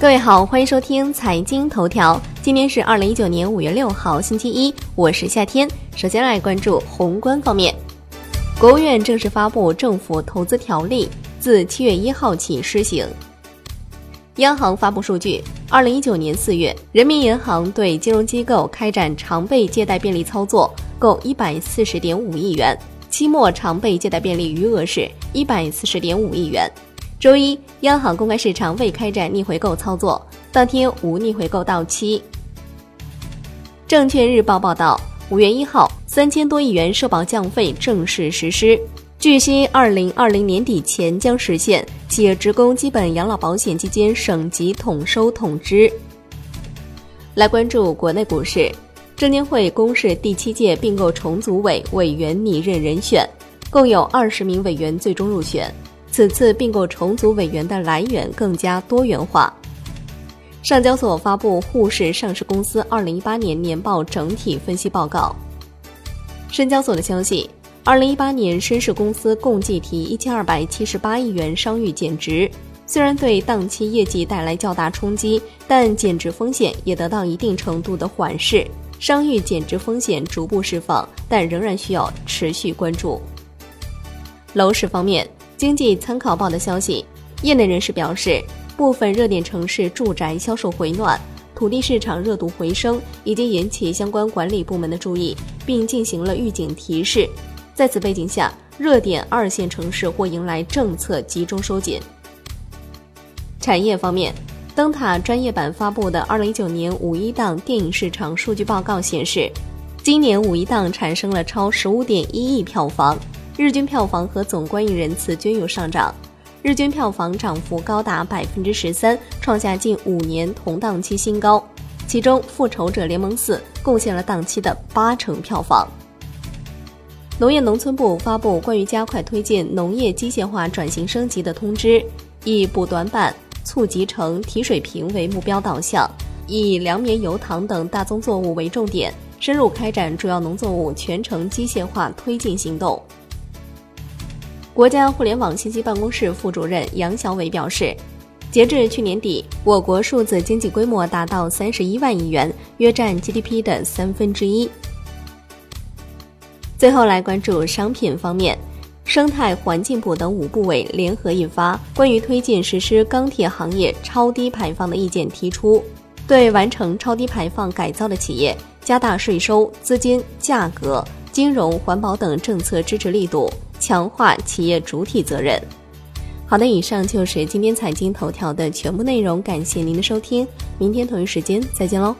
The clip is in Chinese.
各位好，欢迎收听财经头条。今天是二零一九年五月六号，星期一，我是夏天。首先来关注宏观方面，国务院正式发布政府投资条例，自七月一号起施行。央行发布数据，二零一九年四月，人民银行对金融机构开展常备借贷便利操作，共一百四十点五亿元，期末常备借贷便利余额是一百四十点五亿元。周一，央行公开市场未开展逆回购操作，当天无逆回购到期。证券日报报道，五月一号，三千多亿元社保降费正式实施，据悉，二零二零年底前将实现企业职工基本养老保险基金省级统收统支。来关注国内股市，证监会公示第七届并购重组委委员拟任人选，共有二十名委员最终入选。此次并购重组委员的来源更加多元化。上交所发布沪市上市公司二零一八年年报整体分析报告。深交所的消息，二零一八年深市公司共计提一千二百七十八亿元商誉减值，虽然对当期业绩带来较大冲击，但减值风险也得到一定程度的缓释，商誉减值风险逐步释放，但仍然需要持续关注。楼市方面。经济参考报的消息，业内人士表示，部分热点城市住宅销售回暖，土地市场热度回升，已经引起相关管理部门的注意，并进行了预警提示。在此背景下，热点二线城市或迎来政策集中收紧。产业方面，灯塔专业版发布的二零一九年五一档电影市场数据报告显示，今年五一档产生了超十五点一亿票房。日均票房和总观影人次均有上涨，日均票房涨幅高达百分之十三，创下近五年同档期新高。其中，《复仇者联盟四》贡献了档期的八成票房。农业农村部发布关于加快推进农业机械化转型升级的通知，以补短板、促集成、提水平为目标导向，以粮棉油糖等大宗作物为重点，深入开展主要农作物全程机械化推进行动。国家互联网信息办公室副主任杨小伟表示，截至去年底，我国数字经济规模达到三十一万亿元，约占 GDP 的三分之一。最后来关注商品方面，生态环境部等五部委联合印发《关于推进实施钢铁行业超低排放的意见》，提出对完成超低排放改造的企业，加大税收、资金、价格、金融、环保等政策支持力度。强化企业主体责任。好的，以上就是今天财经头条的全部内容，感谢您的收听，明天同一时间再见喽。